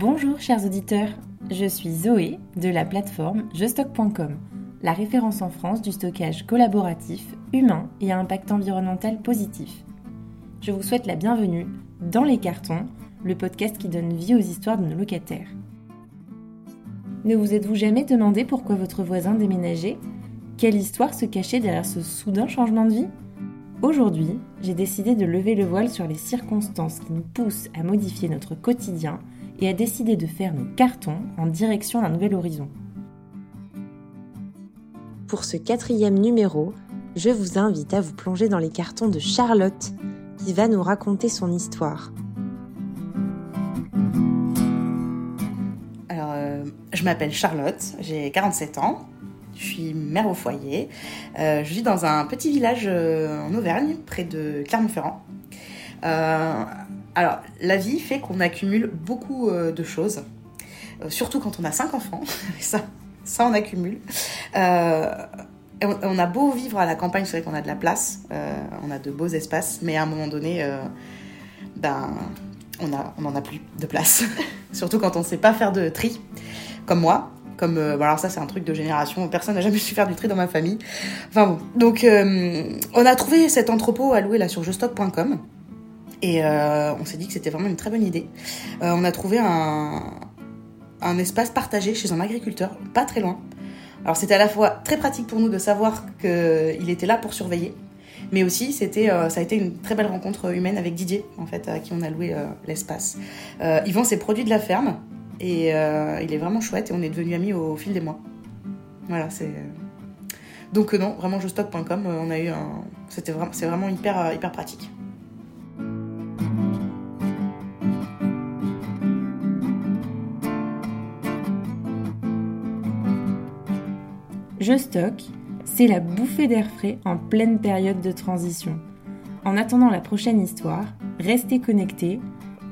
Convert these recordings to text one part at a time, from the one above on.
Bonjour chers auditeurs, je suis Zoé de la plateforme jestock.com, la référence en France du stockage collaboratif, humain et à impact environnemental positif. Je vous souhaite la bienvenue dans Les Cartons, le podcast qui donne vie aux histoires de nos locataires. Ne vous êtes-vous jamais demandé pourquoi votre voisin déménageait? Quelle histoire se cachait derrière ce soudain changement de vie? Aujourd'hui, j'ai décidé de lever le voile sur les circonstances qui nous poussent à modifier notre quotidien et a décidé de faire nos cartons en direction d'un nouvel horizon. Pour ce quatrième numéro, je vous invite à vous plonger dans les cartons de Charlotte, qui va nous raconter son histoire. Alors, euh, je m'appelle Charlotte, j'ai 47 ans, je suis mère au foyer. Euh, je vis dans un petit village euh, en Auvergne, près de Clermont-Ferrand. Alors, la vie fait qu'on accumule beaucoup euh, de choses, euh, surtout quand on a cinq enfants. ça, ça, on accumule. Euh, on, a beau vivre à la campagne, c'est vrai qu'on a de la place, on a de beaux espaces, mais à un moment donné, ben, on n'en a plus de place. surtout quand on ne sait pas faire de tri, comme moi. Comme, alors ça c'est un truc de génération, personne n'a jamais su faire du tri dans ma famille. Enfin bon, donc on a trouvé cet entrepôt à louer là sur. Et euh, on s'est dit que c'était vraiment une très bonne idée. Euh, on a trouvé un, un espace partagé chez un agriculteur, pas très loin. Alors c'était à la fois très pratique pour nous de savoir qu'il était là pour surveiller, mais aussi c'était, euh, ça a été une très belle rencontre humaine avec Didier, en fait, à qui on a loué l'espace. il vend ses produits de la ferme et il est vraiment chouette et on est devenus amis au, fil des mois. Voilà, c'est. Donc non, vraiment jostock.com, on a eu. C'était vraiment, c'est vraiment hyper, hyper pratique. Je stocke, c'est la bouffée d'air frais en pleine période de transition. En attendant la prochaine histoire, restez connectés.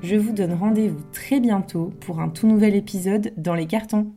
Je vous donne rendez-vous très bientôt pour un tout nouvel épisode dans les cartons.